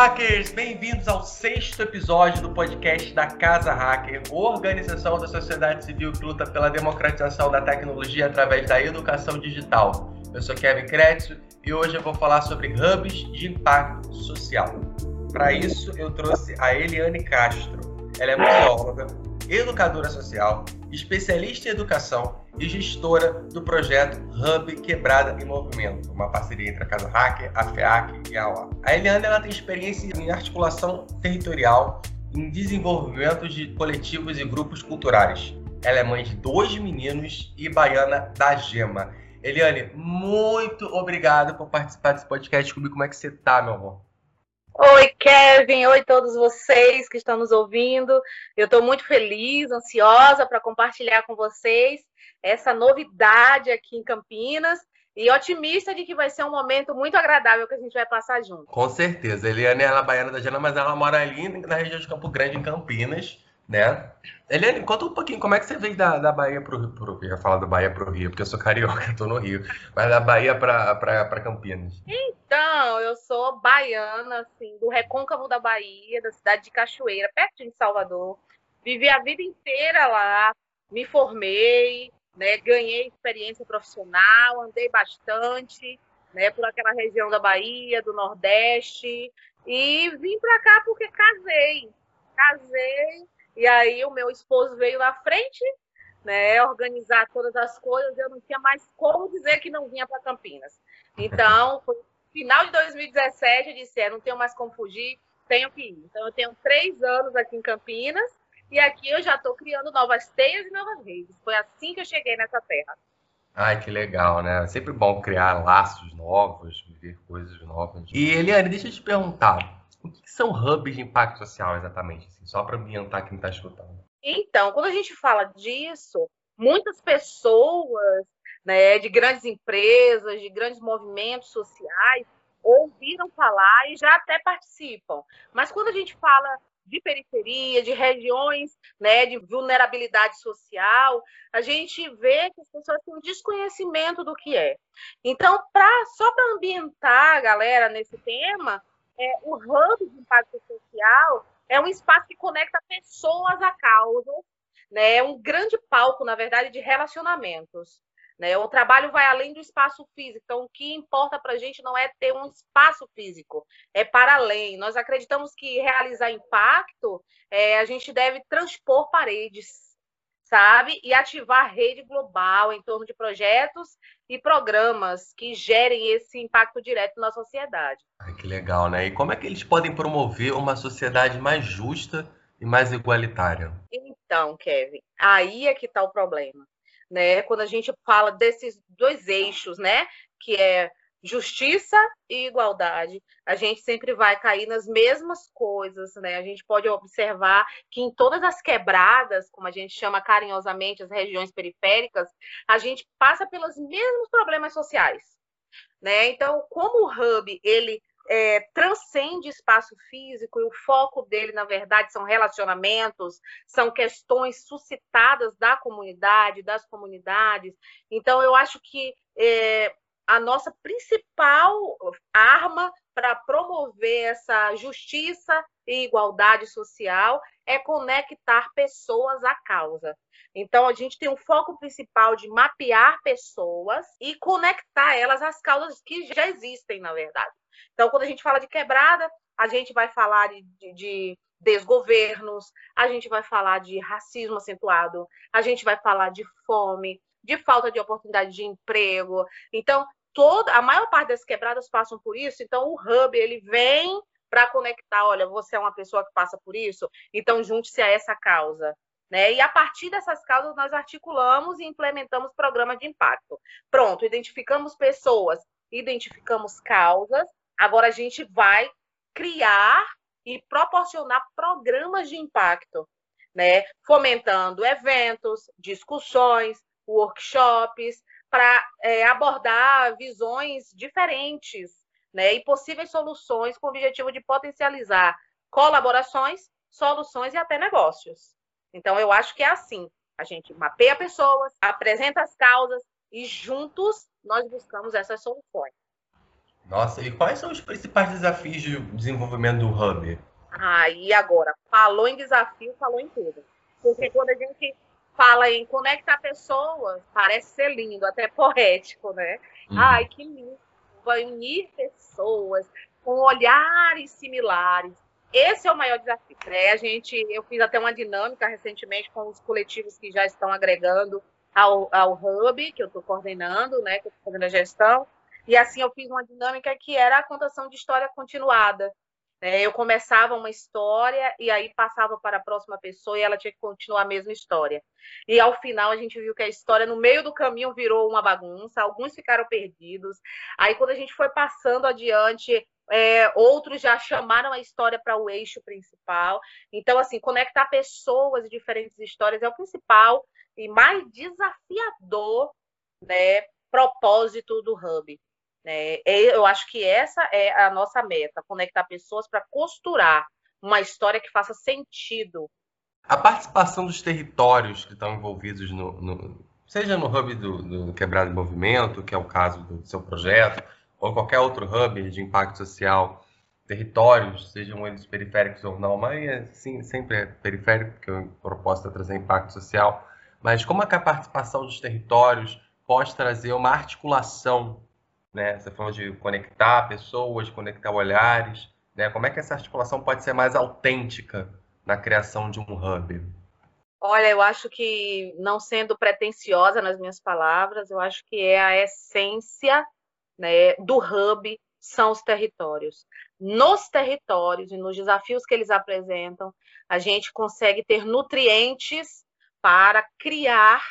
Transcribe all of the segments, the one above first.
hackers! Bem-vindos ao sexto episódio do podcast da Casa Hacker, organização da sociedade civil que luta pela democratização da tecnologia através da educação digital. Eu sou Kevin Kretz e hoje eu vou falar sobre hubs de impacto social. Para isso, eu trouxe a Eliane Castro. Ela é museóloga, educadora social, especialista em educação e gestora do projeto Hub Quebrada em Movimento, uma parceria entre a Casa Hacker, a FEAC e a OA. A Eliane ela tem experiência em articulação territorial, em desenvolvimento de coletivos e grupos culturais. Ela é mãe de dois meninos e baiana da Gema. Eliane, muito obrigado por participar desse podcast comigo. Como é que você tá, meu amor? Oi, Kevin. Oi, todos vocês que estão nos ouvindo. Eu estou muito feliz, ansiosa para compartilhar com vocês essa novidade aqui em Campinas e otimista de que vai ser um momento muito agradável que a gente vai passar junto. Com certeza. Eliane é baiana da Jana, mas ela mora ali na região de Campo Grande, em Campinas né? Eliane, conta um pouquinho como é que você veio da, da Bahia pro, pro Eu ia falar da Bahia pro Rio, porque eu sou carioca, tô no Rio. Mas da Bahia para Campinas. Então, eu sou baiana, assim, do recôncavo da Bahia, da cidade de Cachoeira, perto de Salvador. Vivi a vida inteira lá, me formei, né, ganhei experiência profissional, andei bastante, né, por aquela região da Bahia, do Nordeste, e vim para cá porque casei. Casei e aí o meu esposo veio na frente, né, organizar todas as coisas, eu não tinha mais como dizer que não vinha para Campinas. Então, foi final de 2017, eu disse, é, não tenho mais como fugir, tenho que ir. Então, eu tenho três anos aqui em Campinas, e aqui eu já estou criando novas teias e novas redes. Foi assim que eu cheguei nessa terra. Ai, que legal, né? É sempre bom criar laços novos, viver coisas novas. E, Eliane, deixa eu te perguntar. O que são hubs de impacto social exatamente? Assim, só para ambientar quem está escutando. Então, quando a gente fala disso, muitas pessoas né, de grandes empresas, de grandes movimentos sociais, ouviram falar e já até participam. Mas quando a gente fala de periferia, de regiões né, de vulnerabilidade social, a gente vê que as pessoas têm um desconhecimento do que é. Então, pra, só para ambientar a galera nesse tema, é, o hub de impacto social é um espaço que conecta pessoas a causas, né? é um grande palco, na verdade, de relacionamentos. Né? O trabalho vai além do espaço físico, então o que importa para a gente não é ter um espaço físico, é para além. Nós acreditamos que realizar impacto, é, a gente deve transpor paredes, sabe? E ativar rede global em torno de projetos e programas que gerem esse impacto direto na sociedade. Ai, que legal, né? E como é que eles podem promover uma sociedade mais justa e mais igualitária? Então, Kevin, aí é que está o problema. Né? Quando a gente fala desses dois eixos, né? Que é justiça e igualdade, a gente sempre vai cair nas mesmas coisas, né? A gente pode observar que em todas as quebradas, como a gente chama carinhosamente as regiões periféricas, a gente passa pelos mesmos problemas sociais, né? Então, como o hub ele é, transcende espaço físico e o foco dele, na verdade, são relacionamentos, são questões suscitadas da comunidade, das comunidades. Então, eu acho que é, a nossa principal arma para promover essa justiça e igualdade social é conectar pessoas à causa. Então, a gente tem um foco principal de mapear pessoas e conectar elas às causas que já existem, na verdade. Então, quando a gente fala de quebrada, a gente vai falar de, de, de desgovernos, a gente vai falar de racismo acentuado, a gente vai falar de fome, de falta de oportunidade de emprego. Então, toda a maior parte das quebradas passam por isso, então o hub ele vem para conectar, olha, você é uma pessoa que passa por isso, então junte-se a essa causa. Né? E a partir dessas causas nós articulamos e implementamos programas de impacto. Pronto, identificamos pessoas, identificamos causas, agora a gente vai criar e proporcionar programas de impacto, né? Fomentando eventos, discussões, workshops, para é, abordar visões diferentes né, e possíveis soluções com o objetivo de potencializar colaborações, soluções e até negócios. Então, eu acho que é assim: a gente mapeia pessoas, apresenta as causas e juntos nós buscamos essas soluções. Nossa, e quais são os principais desafios de desenvolvimento do Hub? Ah, e agora? Falou em desafio, falou em tudo. Porque quando a gente fala em conectar pessoas, parece ser lindo, até poético, né? Uhum. Ai, que lindo. Vai unir pessoas com olhares similares. Esse é o maior desafio. Né? A gente, eu fiz até uma dinâmica recentemente com os coletivos que já estão agregando ao, ao Hub, que eu estou coordenando, né? Que eu estou fazendo a gestão. E assim eu fiz uma dinâmica que era a contação de história continuada. É, eu começava uma história e aí passava para a próxima pessoa e ela tinha que continuar a mesma história. E ao final a gente viu que a história no meio do caminho virou uma bagunça, alguns ficaram perdidos. Aí quando a gente foi passando adiante, é, outros já chamaram a história para o eixo principal. Então, assim, conectar pessoas de diferentes histórias é o principal e mais desafiador né, propósito do Hub. É, é, eu acho que essa é a nossa meta, conectar pessoas para costurar uma história que faça sentido. A participação dos territórios que estão envolvidos no, no seja no hub do, do Quebrado Movimento, que é o caso do seu projeto, ou qualquer outro hub de impacto social, territórios, sejam eles periféricos ou não, mas sim, sempre é periférico, porque o propósito é trazer impacto social. Mas como é que a participação dos territórios pode trazer uma articulação né? Você falou de conectar pessoas, conectar olhares, né? Como é que essa articulação pode ser mais autêntica na criação de um hub? Olha, eu acho que, não sendo pretensiosa nas minhas palavras, eu acho que é a essência né, do hub são os territórios. Nos territórios e nos desafios que eles apresentam, a gente consegue ter nutrientes para criar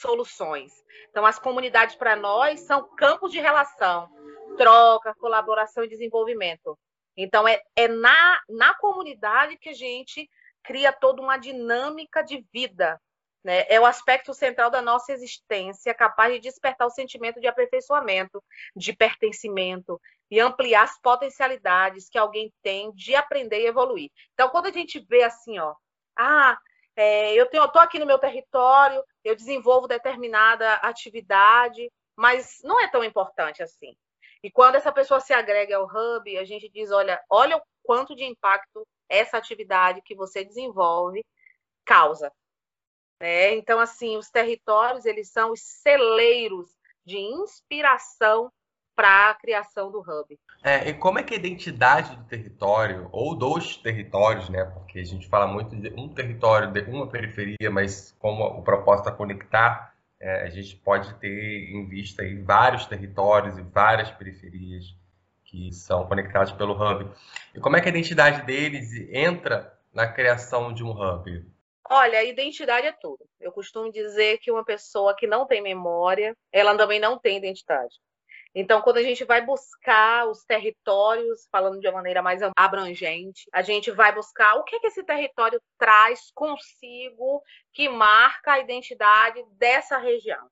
soluções. Então, as comunidades para nós são campos de relação, troca, colaboração e desenvolvimento. Então, é, é na, na comunidade que a gente cria toda uma dinâmica de vida. Né? É o aspecto central da nossa existência, capaz de despertar o sentimento de aperfeiçoamento, de pertencimento e ampliar as potencialidades que alguém tem de aprender e evoluir. Então, quando a gente vê assim, ó, ah, é, eu estou aqui no meu território, eu desenvolvo determinada atividade, mas não é tão importante assim. E quando essa pessoa se agrega ao hub, a gente diz, olha, olha o quanto de impacto essa atividade que você desenvolve causa. É, então, assim, os territórios, eles são os celeiros de inspiração para a criação do hub. É, e como é que a identidade do território, ou dos territórios, né? Porque a gente fala muito de um território, de uma periferia, mas como o propósito é conectar, é, a gente pode ter em vista aí vários territórios e várias periferias que são conectados pelo hub. E como é que a identidade deles entra na criação de um hub? Olha, a identidade é tudo. Eu costumo dizer que uma pessoa que não tem memória, ela também não tem identidade. Então, quando a gente vai buscar os territórios, falando de uma maneira mais abrangente, a gente vai buscar o que, que esse território traz consigo que marca a identidade dessa região.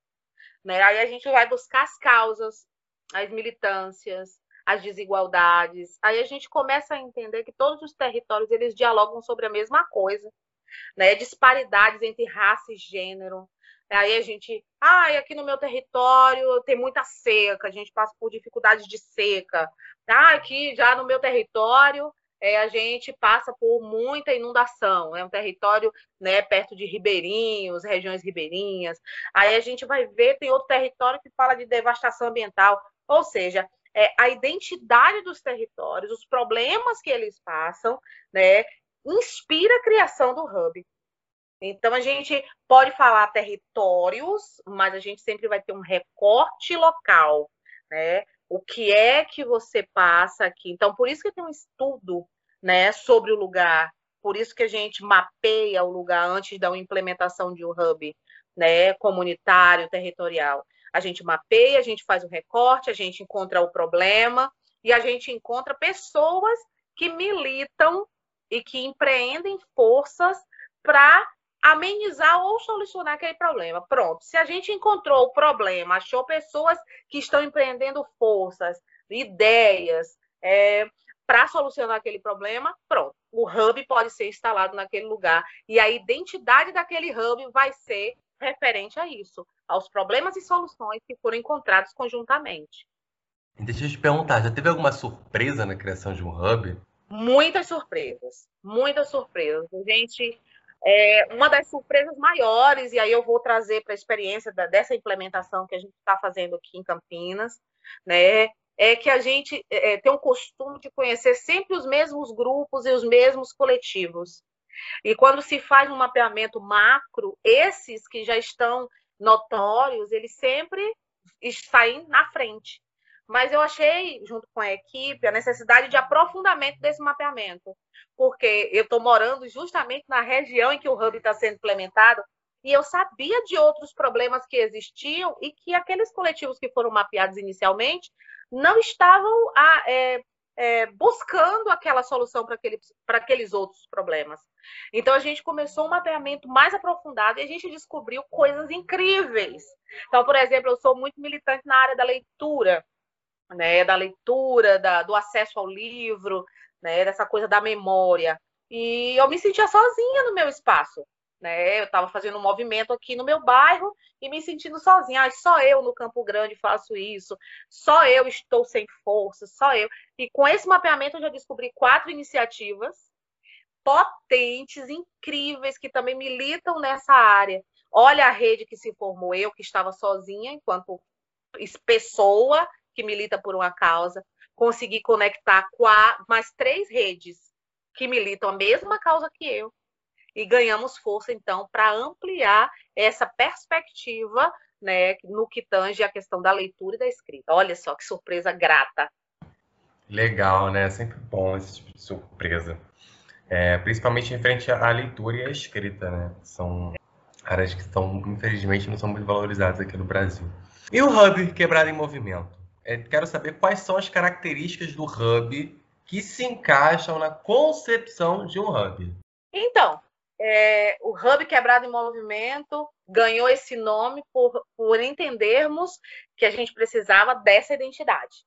Né? Aí a gente vai buscar as causas, as militâncias, as desigualdades. Aí a gente começa a entender que todos os territórios eles dialogam sobre a mesma coisa, né? Disparidades entre raça e gênero, Aí a gente, ah, aqui no meu território tem muita seca, a gente passa por dificuldades de seca. Ah, aqui já no meu território é, a gente passa por muita inundação. É um território né, perto de ribeirinhos, regiões ribeirinhas. Aí a gente vai ver, tem outro território que fala de devastação ambiental. Ou seja, é, a identidade dos territórios, os problemas que eles passam, né, inspira a criação do hub. Então, a gente pode falar territórios, mas a gente sempre vai ter um recorte local, né? O que é que você passa aqui? Então, por isso que tem um estudo, né, sobre o lugar, por isso que a gente mapeia o lugar antes da implementação de um hub, né, comunitário, territorial. A gente mapeia, a gente faz o recorte, a gente encontra o problema e a gente encontra pessoas que militam e que empreendem forças para amenizar ou solucionar aquele problema. Pronto. Se a gente encontrou o problema, achou pessoas que estão empreendendo forças, ideias é, para solucionar aquele problema, pronto. O hub pode ser instalado naquele lugar e a identidade daquele hub vai ser referente a isso, aos problemas e soluções que foram encontrados conjuntamente. Deixa eu te perguntar, já teve alguma surpresa na criação de um hub? Muitas surpresas, muitas surpresas. A gente, é, uma das surpresas maiores, e aí eu vou trazer para a experiência da, dessa implementação que a gente está fazendo aqui em Campinas, né, é que a gente é, tem o costume de conhecer sempre os mesmos grupos e os mesmos coletivos. E quando se faz um mapeamento macro, esses que já estão notórios, eles sempre saem na frente. Mas eu achei, junto com a equipe, a necessidade de aprofundamento desse mapeamento, porque eu estou morando justamente na região em que o hub está sendo implementado e eu sabia de outros problemas que existiam e que aqueles coletivos que foram mapeados inicialmente não estavam a, é, é, buscando aquela solução para aquele, aqueles outros problemas. Então a gente começou um mapeamento mais aprofundado e a gente descobriu coisas incríveis. Então, por exemplo, eu sou muito militante na área da leitura, né, da leitura, da, do acesso ao livro, né, dessa coisa da memória. E eu me sentia sozinha no meu espaço. Né? Eu estava fazendo um movimento aqui no meu bairro e me sentindo sozinha. Ah, só eu no Campo Grande faço isso, só eu estou sem força, só eu. E com esse mapeamento eu já descobri quatro iniciativas potentes, incríveis, que também militam nessa área. Olha a rede que se formou, eu que estava sozinha enquanto pessoa que milita por uma causa, consegui conectar mais três redes que militam a mesma causa que eu, e ganhamos força, então, para ampliar essa perspectiva né, no que tange a questão da leitura e da escrita. Olha só que surpresa grata. Legal, né? Sempre bom esse tipo de surpresa. É, principalmente em frente à leitura e à escrita, né? São áreas que estão, infelizmente, não são muito valorizadas aqui no Brasil. E o Hub Quebrado em Movimento? É, quero saber quais são as características do Hub que se encaixam na concepção de um Hub. Então, é, o Hub Quebrado em Movimento ganhou esse nome por, por entendermos que a gente precisava dessa identidade.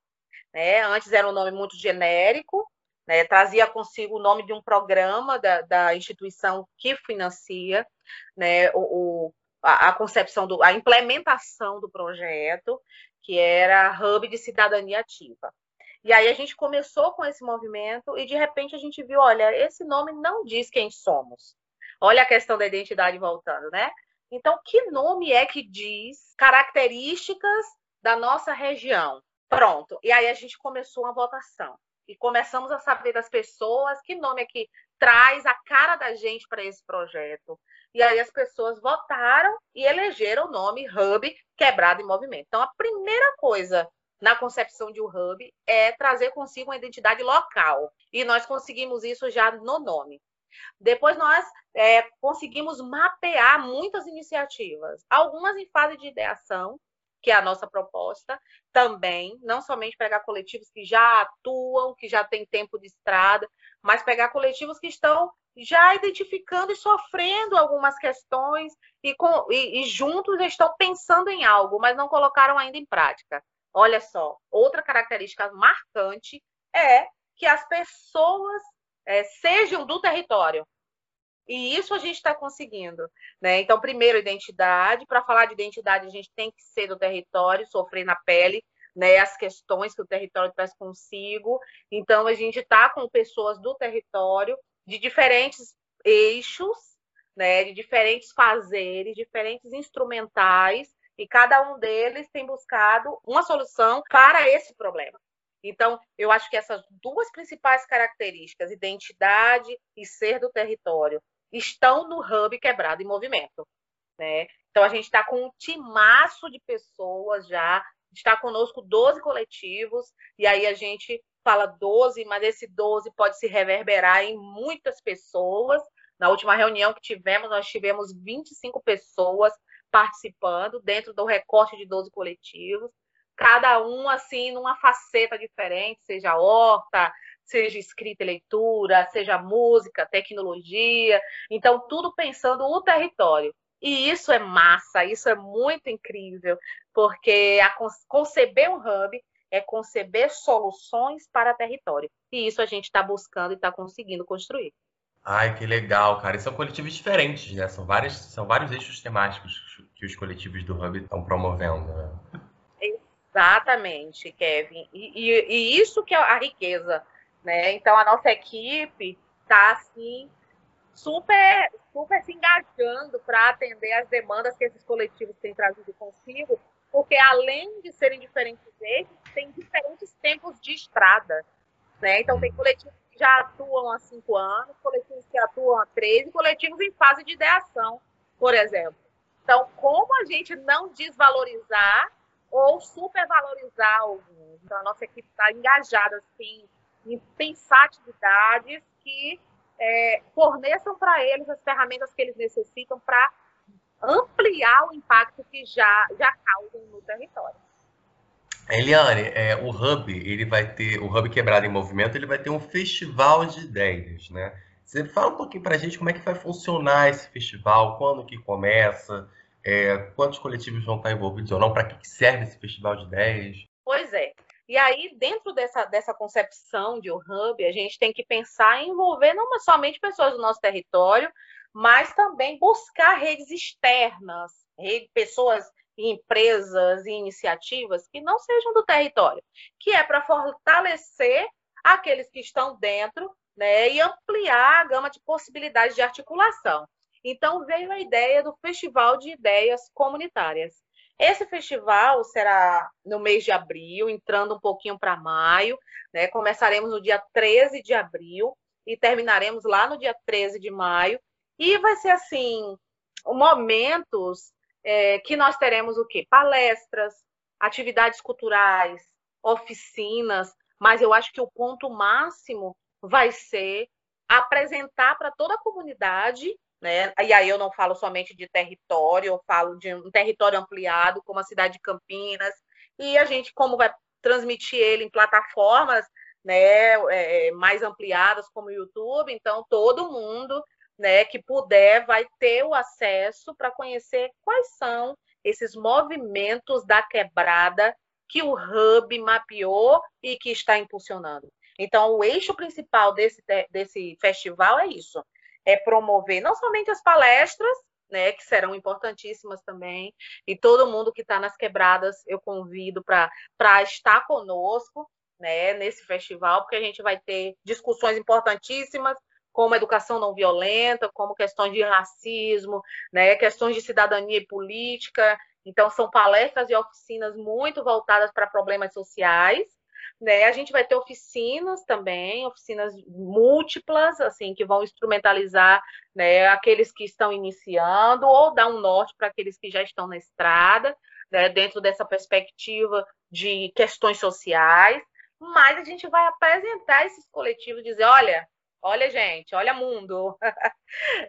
Né? Antes era um nome muito genérico, né? trazia consigo o nome de um programa da, da instituição que financia né? o, o a, a, concepção, do, a implementação do projeto, que era Hub de Cidadania Ativa. E aí a gente começou com esse movimento e de repente a gente viu, olha, esse nome não diz quem somos. Olha a questão da identidade voltando, né? Então, que nome é que diz características da nossa região? Pronto. E aí a gente começou uma votação. E começamos a saber das pessoas que nome é que traz a cara da gente para esse projeto. E aí as pessoas votaram e elegeram o nome Hub Quebrado em Movimento. Então, a primeira coisa na concepção de um hub é trazer consigo uma identidade local. E nós conseguimos isso já no nome. Depois nós é, conseguimos mapear muitas iniciativas, algumas em fase de ideação, que é a nossa proposta, também, não somente pegar coletivos que já atuam, que já têm tempo de estrada, mas pegar coletivos que estão já identificando e sofrendo algumas questões e, com, e, e juntos estão pensando em algo, mas não colocaram ainda em prática. Olha só, outra característica marcante é que as pessoas é, sejam do território. E isso a gente está conseguindo. Né? Então, primeiro, identidade. Para falar de identidade, a gente tem que ser do território, sofrer na pele né, as questões que o território traz consigo. Então, a gente está com pessoas do território, de diferentes eixos, né, de diferentes fazeres, diferentes instrumentais, e cada um deles tem buscado uma solução para esse problema. Então, eu acho que essas duas principais características, identidade e ser do território, estão no hub quebrado em movimento. Né? Então, a gente está com um timaço de pessoas já, está conosco 12 coletivos, e aí a gente fala 12, mas esse 12 pode se reverberar em muitas pessoas. Na última reunião que tivemos, nós tivemos 25 pessoas participando dentro do recorte de 12 coletivos cada um assim numa faceta diferente, seja horta, seja escrita e leitura, seja música, tecnologia, então tudo pensando o território. E isso é massa, isso é muito incrível, porque a conceber um hub é conceber soluções para território. E isso a gente está buscando e está conseguindo construir. Ai, que legal, cara. E são coletivos diferentes, né? São, várias, são vários eixos temáticos que os coletivos do Hub estão promovendo. Né? Exatamente, Kevin. E, e, e, isso que é a riqueza, né? Então a nossa equipe está assim super, super se engajando para atender as demandas que esses coletivos têm trazido consigo, porque além de serem diferentes eixos, tem diferentes tempos de estrada, né? Então tem coletivos que já atuam há cinco anos, coletivos que atuam há três, e coletivos em fase de ideação, por exemplo. Então, como a gente não desvalorizar ou supervalorizar alguns? Então, a nossa equipe está engajada assim, em pensar atividades que é, forneçam para eles as ferramentas que eles necessitam para ampliar o impacto que já, já causam no território. Eliane, é, o Hub, ele vai ter, o Hub Quebrado em Movimento, ele vai ter um festival de ideias, né? Você fala um pouquinho para a gente como é que vai funcionar esse festival, quando que começa, é, quantos coletivos vão estar envolvidos ou não, para que serve esse festival de ideias? E aí, dentro dessa, dessa concepção de um hub, a gente tem que pensar em envolver não somente pessoas do nosso território, mas também buscar redes externas, rede, pessoas empresas e iniciativas que não sejam do território, que é para fortalecer aqueles que estão dentro né, e ampliar a gama de possibilidades de articulação. Então veio a ideia do Festival de Ideias Comunitárias. Esse festival será no mês de abril, entrando um pouquinho para maio, né? Começaremos no dia 13 de abril e terminaremos lá no dia 13 de maio. E vai ser assim, momentos é, que nós teremos o quê? Palestras, atividades culturais, oficinas, mas eu acho que o ponto máximo vai ser apresentar para toda a comunidade, né? E aí eu não falo somente de território, eu falo de um território ampliado, como a cidade de Campinas, e a gente, como vai transmitir ele em plataformas né, é, mais ampliadas como o YouTube, então todo mundo né, que puder vai ter o acesso para conhecer quais são esses movimentos da quebrada que o Hub mapeou e que está impulsionando. Então, o eixo principal desse, desse festival é isso: é promover não somente as palestras, né, que serão importantíssimas também, e todo mundo que está nas quebradas eu convido para estar conosco né, nesse festival, porque a gente vai ter discussões importantíssimas como educação não violenta, como questões de racismo, né, questões de cidadania e política. Então, são palestras e oficinas muito voltadas para problemas sociais. Né? A gente vai ter oficinas também, oficinas múltiplas, assim, que vão instrumentalizar né, aqueles que estão iniciando ou dar um norte para aqueles que já estão na estrada, né, dentro dessa perspectiva de questões sociais. Mas a gente vai apresentar esses coletivos, dizer, olha, Olha, gente, olha mundo.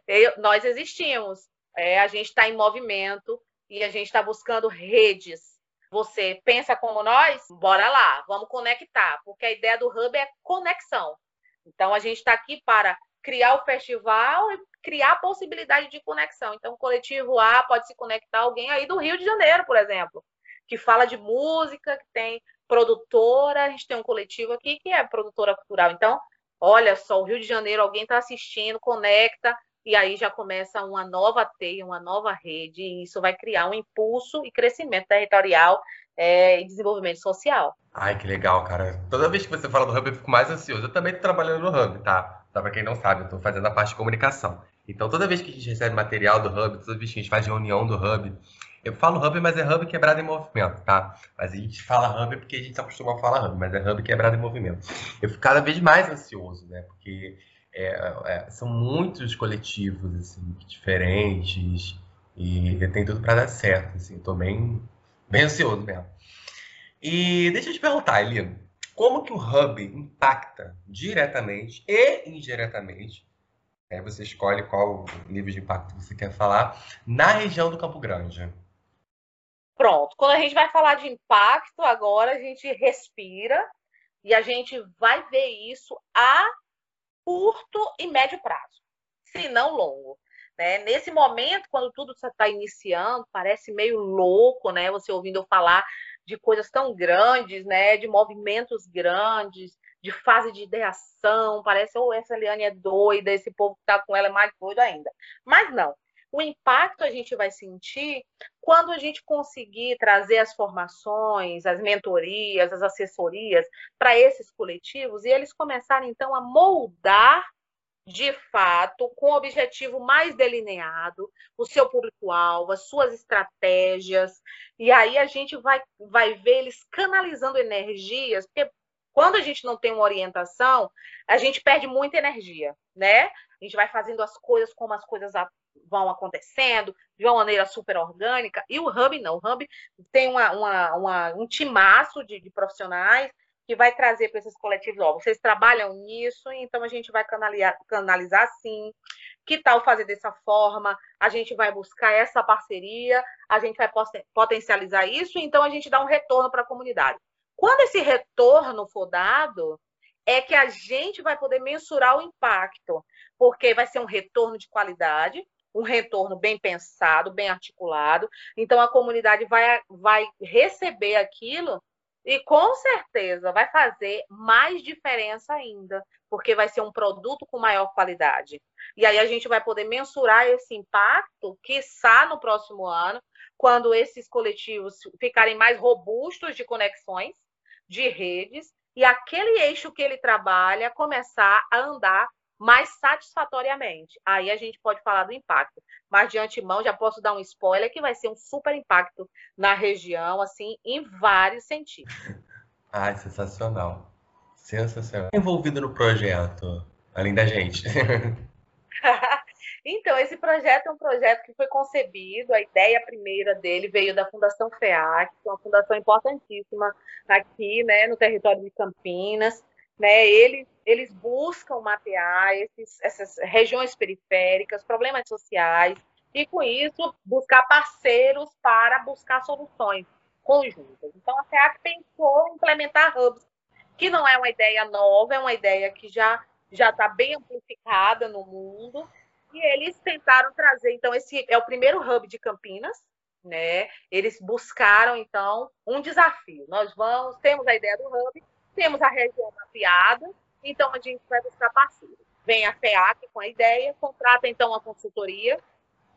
Eu, nós existimos. É, a gente está em movimento e a gente está buscando redes. Você pensa como nós? Bora lá, vamos conectar, porque a ideia do Hub é conexão. Então, a gente está aqui para criar o festival e criar a possibilidade de conexão. Então, o coletivo A pode se conectar alguém aí do Rio de Janeiro, por exemplo, que fala de música, que tem produtora, a gente tem um coletivo aqui que é produtora cultural. Então, olha só, o Rio de Janeiro, alguém está assistindo, conecta, e aí já começa uma nova teia, uma nova rede, e isso vai criar um impulso e crescimento territorial é, e desenvolvimento social. Ai, que legal, cara. Toda vez que você fala do Hub, eu fico mais ansioso. Eu também estou trabalhando no Hub, tá? Tá, pra quem não sabe, eu estou fazendo a parte de comunicação. Então, toda vez que a gente recebe material do Hub, toda vez que a gente faz reunião do Hub, eu falo hub, mas é hub quebrado em movimento, tá? Mas a gente fala hub porque a gente acostuma a falar hub, mas é hub quebrado em movimento. Eu fico cada vez mais ansioso, né? Porque é, é, são muitos coletivos, assim, diferentes e tem tudo para dar certo, assim. Tô bem, bem ansioso mesmo. E deixa eu te perguntar, Elino, como que o hub impacta diretamente e indiretamente Aí você escolhe qual nível de impacto você quer falar na região do Campo Grande. Pronto. Quando a gente vai falar de impacto, agora a gente respira e a gente vai ver isso a curto e médio prazo, se não longo. Né? Nesse momento, quando tudo está iniciando, parece meio louco, né? Você ouvindo eu falar de coisas tão grandes, né? De movimentos grandes, de fase de ideação. Parece, ou oh, essa Liane é doida, esse povo que está com ela é mais doido ainda. Mas não. O impacto a gente vai sentir quando a gente conseguir trazer as formações, as mentorias, as assessorias para esses coletivos e eles começarem então a moldar de fato, com o objetivo mais delineado, o seu público-alvo, as suas estratégias, e aí a gente vai, vai ver eles canalizando energias, porque quando a gente não tem uma orientação, a gente perde muita energia, né? A gente vai fazendo as coisas como as coisas vão acontecendo, de uma maneira super orgânica, e o Hub não. O Hub tem uma, uma, uma um timaço de, de profissionais que vai trazer para esses coletivos, ó, vocês trabalham nisso, então a gente vai canalizar, canalizar assim, que tal fazer dessa forma, a gente vai buscar essa parceria, a gente vai potencializar isso, então a gente dá um retorno para a comunidade. Quando esse retorno for dado, é que a gente vai poder mensurar o impacto, porque vai ser um retorno de qualidade, um retorno bem pensado, bem articulado, então a comunidade vai, vai receber aquilo e com certeza vai fazer mais diferença ainda, porque vai ser um produto com maior qualidade. E aí a gente vai poder mensurar esse impacto, está no próximo ano, quando esses coletivos ficarem mais robustos de conexões, de redes, e aquele eixo que ele trabalha começar a andar mais satisfatoriamente. Aí a gente pode falar do impacto. Mas de antemão já posso dar um spoiler que vai ser um super impacto na região, assim, em vários sentidos. Ai, sensacional. Sensacional. Envolvido no projeto, além da gente. então, esse projeto é um projeto que foi concebido, a ideia primeira dele veio da Fundação FEAC, que é uma fundação importantíssima aqui, né, no território de Campinas né? Eles, eles buscam mapear esses, essas regiões periféricas, problemas sociais, e com isso buscar parceiros para buscar soluções conjuntas. Então, a FEAC pensou em implementar hubs, que não é uma ideia nova, é uma ideia que já já está bem amplificada no mundo, e eles tentaram trazer, então, esse é o primeiro hub de Campinas, né? Eles buscaram, então, um desafio. Nós vamos, temos a ideia do hub, temos a região mapeada, então a gente vai buscar parceiros. Vem a FEAC com a ideia, contrata então a consultoria,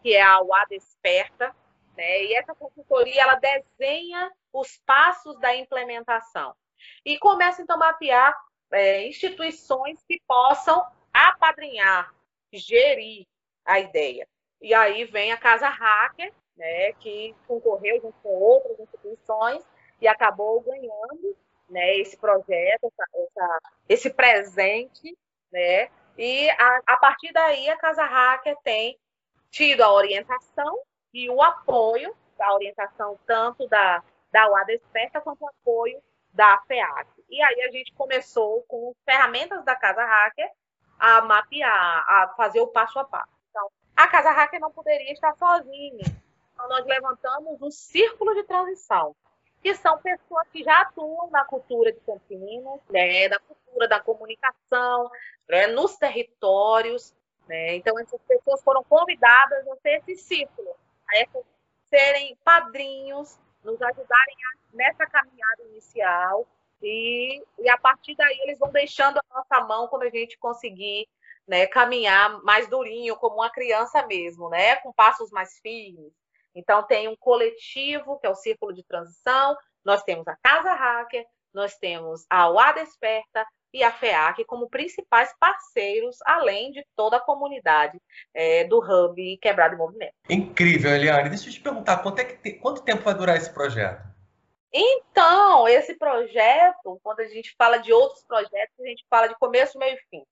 que é a UA Desperta, né? e essa consultoria ela desenha os passos da implementação. E começa então a mapear é, instituições que possam apadrinhar, gerir a ideia. E aí vem a Casa Hacker, né, que concorreu junto com outras instituições e acabou ganhando né, esse projeto, essa, essa, esse presente, né? E a, a, partir daí a Casa Hacker tem tido a orientação e o apoio da orientação tanto da, da UA Desperta quanto o apoio da FEAC. E aí a gente começou com ferramentas da Casa Hacker a mapear, a fazer o passo a passo. Então, a Casa Hacker não poderia estar sozinha. Então, nós levantamos um círculo de transição que são pessoas que já atuam na cultura de Campinas, né, da cultura da comunicação, né, nos territórios. Né? Então, essas pessoas foram convidadas a ter esse ciclo, a serem padrinhos, nos ajudarem a, nessa caminhada inicial. E, e a partir daí eles vão deixando a nossa mão quando a gente conseguir né, caminhar mais durinho, como uma criança mesmo, né, com passos mais firmes. Então, tem um coletivo, que é o Círculo de Transição, nós temos a Casa Hacker, nós temos a UA Desperta e a FEAC como principais parceiros, além de toda a comunidade é, do Hub Quebrado em Movimento. Incrível, Eliane. Deixa eu te perguntar, quanto, é que, quanto tempo vai durar esse projeto? Então, esse projeto, quando a gente fala de outros projetos, a gente fala de começo, meio e fim.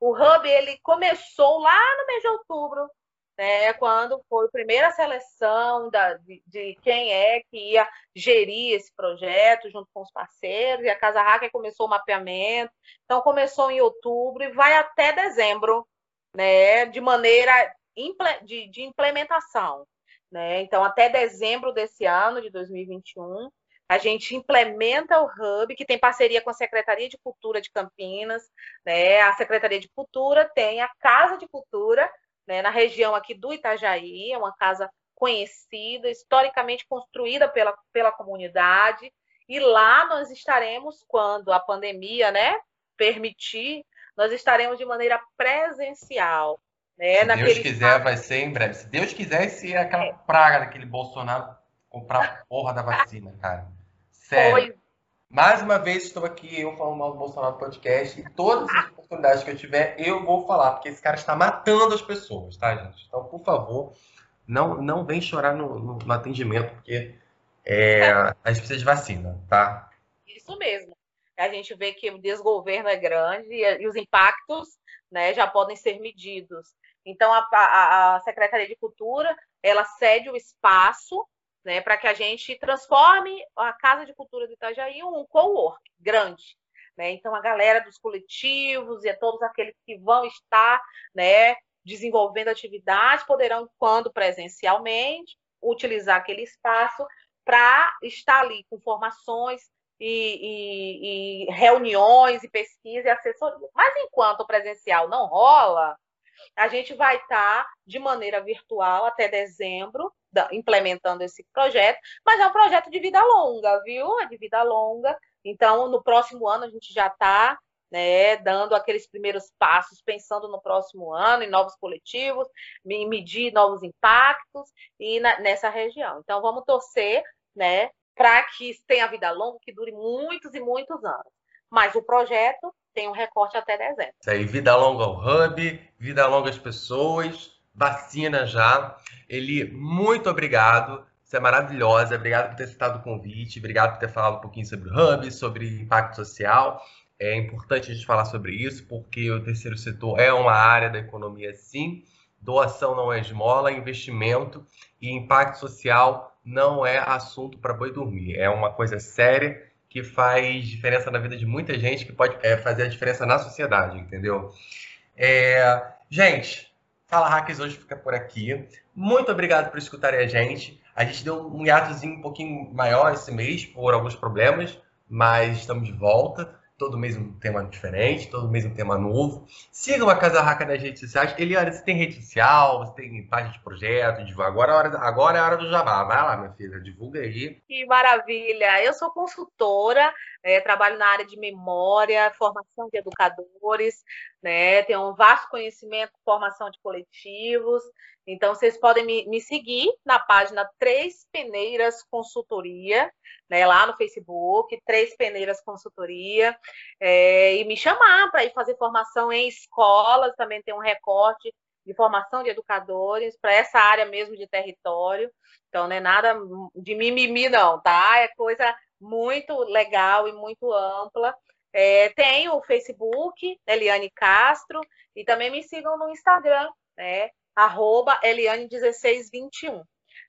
O Hub ele começou lá no mês de outubro né, quando foi a primeira seleção da, de, de, quem é que ia gerir esse projeto junto com os parceiros, e a Casa Hacker começou o mapeamento. Então, começou em outubro e vai até dezembro, né, de maneira de, de implementação. Né? Então, até dezembro desse ano, de 2021, a gente implementa o Hub, que tem parceria com a Secretaria de Cultura de Campinas. Né? A Secretaria de Cultura tem a Casa de Cultura, né, na região aqui do Itajaí, é uma casa conhecida, historicamente construída pela, pela comunidade, e lá nós estaremos, quando a pandemia né, permitir, nós estaremos de maneira presencial. Né, Se Deus quiser, vai ser em breve. Se Deus quiser, se é aquela é. praga daquele Bolsonaro comprar a porra da vacina, cara. Sério. Mais uma vez estou aqui, eu falando mal do Bolsonaro no podcast, e todas as oportunidades que eu tiver, eu vou falar, porque esse cara está matando as pessoas, tá, gente? Então, por favor, não, não vem chorar no, no, no atendimento, porque é, a gente precisa de vacina, tá? Isso mesmo. A gente vê que o desgoverno é grande e, os impactos né, já podem ser medidos. Então, a, a, a Secretaria de Cultura, ela cede o espaço né, para que a gente transforme a Casa de Cultura de Itajaí em um co-work grande. Né? Então, a galera dos coletivos e todos aqueles que vão estar né, desenvolvendo atividades poderão, quando presencialmente, utilizar aquele espaço para estar ali com formações e, e, e, reuniões e pesquisa e assessoria. Mas enquanto o presencial não rola, a gente vai estar de maneira virtual até dezembro, implementando esse projeto, mas é um projeto de vida longa, viu? É de vida longa. Então, no próximo ano, a gente já está né, dando aqueles primeiros passos, pensando no próximo ano, em novos coletivos, em medir novos impactos e na, nessa região. Então, vamos torcer né, para que tenha vida longa, que dure muitos e muitos anos. Mas o projeto tem um recorte até dezembro. Isso aí, vida longa ao hub, vida longa às pessoas, vacina já. Eli, muito obrigado. Você é maravilhosa. Obrigado por ter citado o convite. Obrigado por ter falado um pouquinho sobre o hub, sobre impacto social. É importante a gente falar sobre isso, porque o terceiro setor é uma área da economia, sim. Doação não é esmola, investimento e impacto social não é assunto para boi dormir. É uma coisa séria que faz diferença na vida de muita gente, que pode é, fazer a diferença na sociedade, entendeu? É... Gente, Fala Hackers hoje fica por aqui. Muito obrigado por escutarem a gente. A gente deu um hiatozinho um pouquinho maior esse mês por alguns problemas, mas estamos de volta todo mês um tema diferente, todo mês um tema novo. Sigam a Casa Raca nas redes sociais. Eliane, você tem rede social, você tem página de projeto. Agora, é hora, agora é a hora do jabá. Vai lá, minha filha, divulga aí. Que maravilha! Eu sou consultora, é, trabalho na área de memória, formação de educadores, né? Tenho um vasto conhecimento, formação de coletivos. Então, vocês podem me, me seguir na página Três Peneiras Consultoria, né, lá no Facebook, Três Peneiras Consultoria, é, e me chamar para ir fazer formação em escolas, também tem um recorte de formação de educadores para essa área mesmo de território. Então, não é nada de mimimi, não, tá? É coisa muito legal e muito ampla. É, tem o Facebook, Eliane Castro, e também me sigam no Instagram, né? Arroba Eliane1621.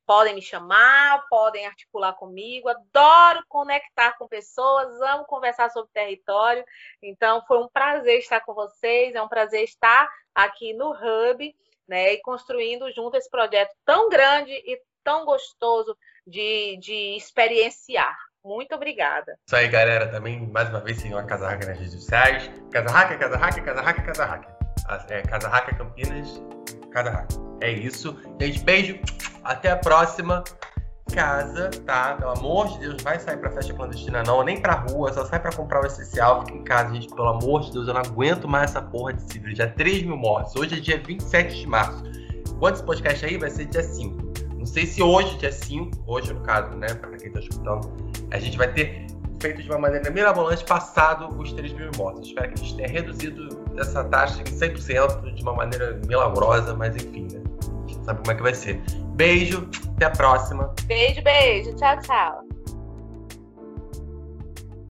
Podem me chamar, podem articular comigo. Adoro conectar com pessoas, amo conversar sobre território. Então, foi um prazer estar com vocês, é um prazer estar aqui no Hub, né, e construindo junto esse projeto tão grande e tão gostoso de, de experienciar. Muito obrigada. Isso aí, galera. Também, mais uma vez, sigam a Casa Hacker nas redes sociais. Casa Hacker, Casa Hacker, Casa Casa. É, Casa Campinas cada hack. É isso. Gente, beijo. Até a próxima. Casa, tá? Pelo amor de Deus, vai sair pra festa clandestina não, nem pra rua, só sai pra comprar o essencial, fica em casa, gente, pelo amor de Deus, eu não aguento mais essa porra de civil, já 3 mil mortes, hoje é dia 27 de março, quando esse podcast aí vai ser dia 5, não sei se hoje, dia 5, hoje no caso, né, pra quem tá escutando, a gente vai ter feito de uma maneira mirabolante passado os 3 mil mortos. Espero que a gente tenha reduzido essa taxa em 100% de uma maneira milagrosa, mas enfim, né? A gente sabe como é que vai ser. Beijo, até a próxima. Beijo, beijo. Tchau, tchau.